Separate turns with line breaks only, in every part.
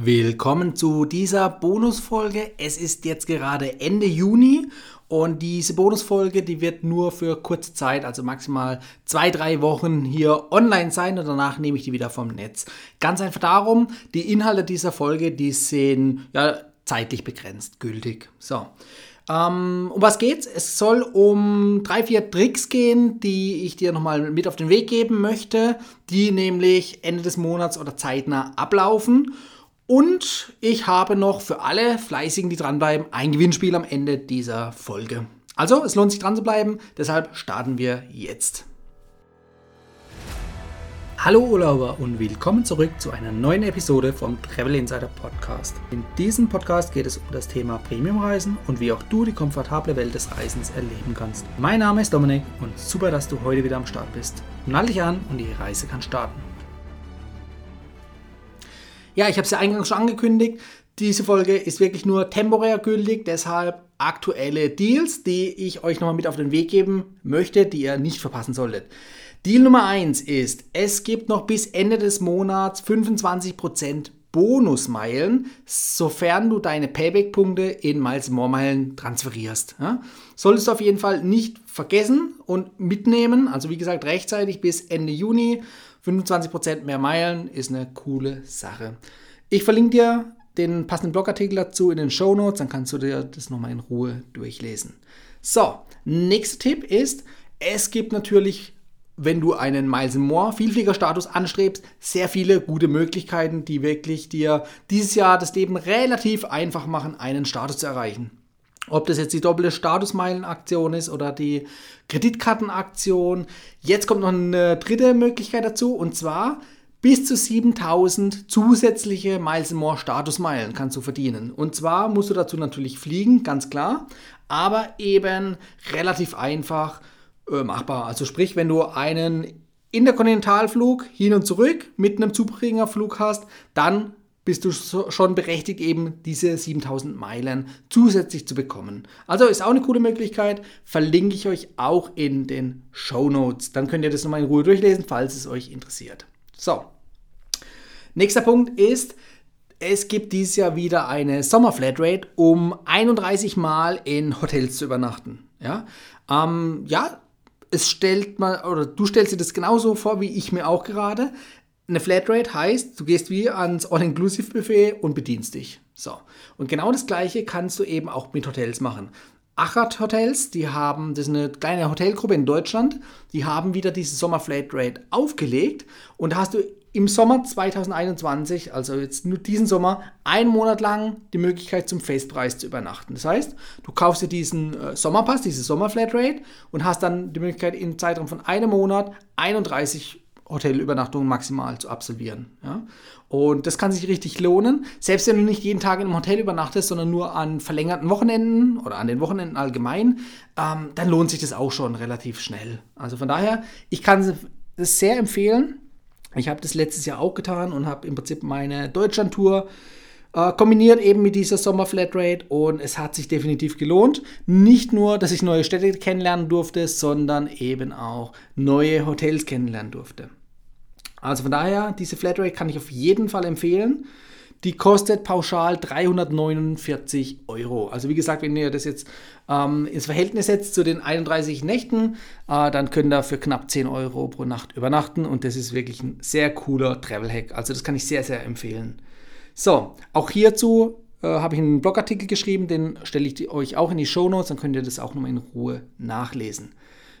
Willkommen zu dieser Bonusfolge. Es ist jetzt gerade Ende Juni und diese Bonusfolge, die wird nur für kurze Zeit, also maximal zwei, drei Wochen hier online sein und danach nehme ich die wieder vom Netz. Ganz einfach darum, die Inhalte dieser Folge, die sind ja zeitlich begrenzt gültig. So. Ähm, um was geht's? Es soll um drei, vier Tricks gehen, die ich dir nochmal mit auf den Weg geben möchte, die nämlich Ende des Monats oder zeitnah ablaufen. Und ich habe noch für alle Fleißigen, die dranbleiben, ein Gewinnspiel am Ende dieser Folge. Also, es lohnt sich dran zu bleiben, deshalb starten wir jetzt. Hallo Urlauber und willkommen zurück zu einer neuen Episode vom Travel Insider Podcast. In diesem Podcast geht es um das Thema Premiumreisen und wie auch du die komfortable Welt des Reisens erleben kannst. Mein Name ist Dominik und super, dass du heute wieder am Start bist. Nall dich an und die Reise kann starten. Ja, ich habe es ja eingangs schon angekündigt. Diese Folge ist wirklich nur temporär gültig, deshalb aktuelle Deals, die ich euch nochmal mit auf den Weg geben möchte, die ihr nicht verpassen solltet. Deal Nummer 1 ist, es gibt noch bis Ende des Monats 25% Bonusmeilen, sofern du deine Payback-Punkte in Miles More Meilen transferierst. Ja? Solltest du auf jeden Fall nicht vergessen und mitnehmen. Also wie gesagt, rechtzeitig bis Ende Juni 25% mehr Meilen ist eine coole Sache. Ich verlinke dir den passenden Blogartikel dazu in den Show Notes, dann kannst du dir das nochmal in Ruhe durchlesen. So, nächster Tipp ist, es gibt natürlich, wenn du einen Miles More Vielfliegerstatus anstrebst, sehr viele gute Möglichkeiten, die wirklich dir dieses Jahr das Leben relativ einfach machen, einen Status zu erreichen. Ob das jetzt die doppelte Statusmeilenaktion ist oder die Kreditkartenaktion. Jetzt kommt noch eine dritte Möglichkeit dazu und zwar bis zu 7000 zusätzliche Miles More Statusmeilen kannst du verdienen. Und zwar musst du dazu natürlich fliegen, ganz klar, aber eben relativ einfach äh, machbar. Also sprich, wenn du einen Interkontinentalflug hin und zurück mit einem Zubringerflug hast, dann bist du schon berechtigt, eben diese 7000 Meilen zusätzlich zu bekommen. Also ist auch eine coole Möglichkeit, verlinke ich euch auch in den Show Notes. Dann könnt ihr das nochmal in Ruhe durchlesen, falls es euch interessiert. So, nächster Punkt ist, es gibt dieses Jahr wieder eine Sommerflatrate, um 31 Mal in Hotels zu übernachten. Ja, ähm, ja es stellt mal, oder du stellst dir das genauso vor wie ich mir auch gerade. Eine Flatrate heißt, du gehst wie ans All-Inclusive-Buffet und bedienst dich. So. Und genau das Gleiche kannst du eben auch mit Hotels machen. Achat Hotels, die haben, das ist eine kleine Hotelgruppe in Deutschland, die haben wieder diese Sommer Flatrate aufgelegt und da hast du im Sommer 2021, also jetzt nur diesen Sommer, einen Monat lang die Möglichkeit zum Festpreis zu übernachten. Das heißt, du kaufst dir diesen äh, Sommerpass, diese Sommer Flatrate und hast dann die Möglichkeit im Zeitraum von einem Monat 31 Hotelübernachtungen maximal zu absolvieren. Ja? Und das kann sich richtig lohnen. Selbst wenn du nicht jeden Tag in einem Hotel übernachtest, sondern nur an verlängerten Wochenenden oder an den Wochenenden allgemein, ähm, dann lohnt sich das auch schon relativ schnell. Also von daher, ich kann es sehr empfehlen. Ich habe das letztes Jahr auch getan und habe im Prinzip meine Deutschland-Tour äh, kombiniert eben mit dieser Sommer-Flatrate und es hat sich definitiv gelohnt. Nicht nur, dass ich neue Städte kennenlernen durfte, sondern eben auch neue Hotels kennenlernen durfte. Also von daher, diese Flatrate kann ich auf jeden Fall empfehlen. Die kostet pauschal 349 Euro. Also wie gesagt, wenn ihr das jetzt ähm, ins Verhältnis setzt zu den 31 Nächten, äh, dann könnt ihr für knapp 10 Euro pro Nacht übernachten und das ist wirklich ein sehr cooler Travel-Hack. Also das kann ich sehr, sehr empfehlen. So, auch hierzu äh, habe ich einen Blogartikel geschrieben, den stelle ich euch auch in die Show Notes, dann könnt ihr das auch nochmal in Ruhe nachlesen.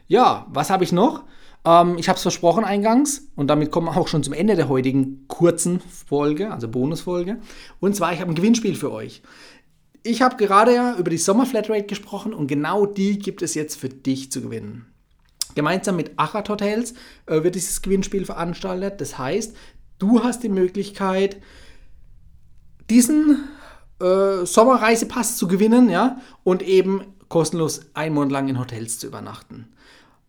Ja, was habe ich noch? Ähm, ich habe es versprochen eingangs und damit kommen wir auch schon zum Ende der heutigen kurzen Folge, also Bonusfolge. Und zwar, ich habe ein Gewinnspiel für euch. Ich habe gerade ja über die Sommerflatrate gesprochen und genau die gibt es jetzt für dich zu gewinnen. Gemeinsam mit Achat Hotels äh, wird dieses Gewinnspiel veranstaltet. Das heißt, du hast die Möglichkeit, diesen äh, Sommerreisepass zu gewinnen, ja, und eben kostenlos einen Monat lang in Hotels zu übernachten.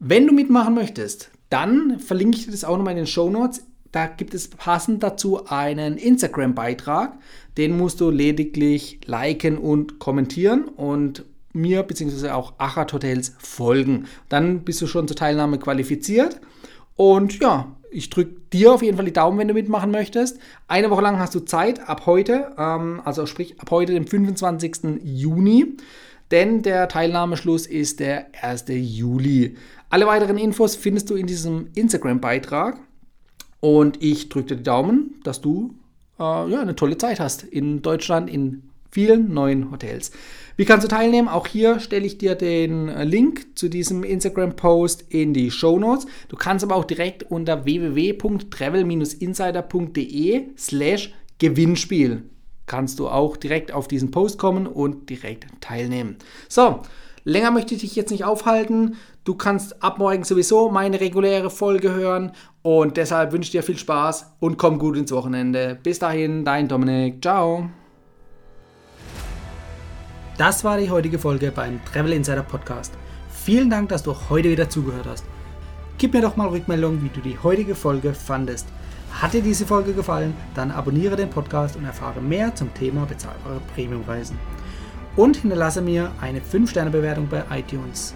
Wenn du mitmachen möchtest, dann verlinke ich dir das auch nochmal in den Show Notes. Da gibt es passend dazu einen Instagram-Beitrag. Den musst du lediglich liken und kommentieren und mir bzw. auch Achat Hotels folgen. Dann bist du schon zur Teilnahme qualifiziert. Und ja, ich drücke dir auf jeden Fall die Daumen, wenn du mitmachen möchtest. Eine Woche lang hast du Zeit, ab heute, ähm, also sprich ab heute, dem 25. Juni, denn der Teilnahmeschluss ist der 1. Juli. Alle weiteren Infos findest du in diesem Instagram-Beitrag und ich drücke dir die Daumen, dass du äh, ja, eine tolle Zeit hast in Deutschland, in vielen neuen Hotels. Wie kannst du teilnehmen? Auch hier stelle ich dir den äh, Link zu diesem Instagram-Post in die Show Notes. Du kannst aber auch direkt unter www.travel-insider.de slash Gewinnspiel kannst du auch direkt auf diesen Post kommen und direkt teilnehmen. So, länger möchte ich dich jetzt nicht aufhalten. Du kannst ab morgen sowieso meine reguläre Folge hören und deshalb wünsche ich dir viel Spaß und komm gut ins Wochenende. Bis dahin, dein Dominik. Ciao. Das war die heutige Folge beim Travel Insider Podcast. Vielen Dank, dass du heute wieder zugehört hast. Gib mir doch mal Rückmeldung, wie du die heutige Folge fandest. Hat dir diese Folge gefallen, dann abonniere den Podcast und erfahre mehr zum Thema bezahlbare Premiumreisen. Und hinterlasse mir eine 5-Sterne-Bewertung bei iTunes.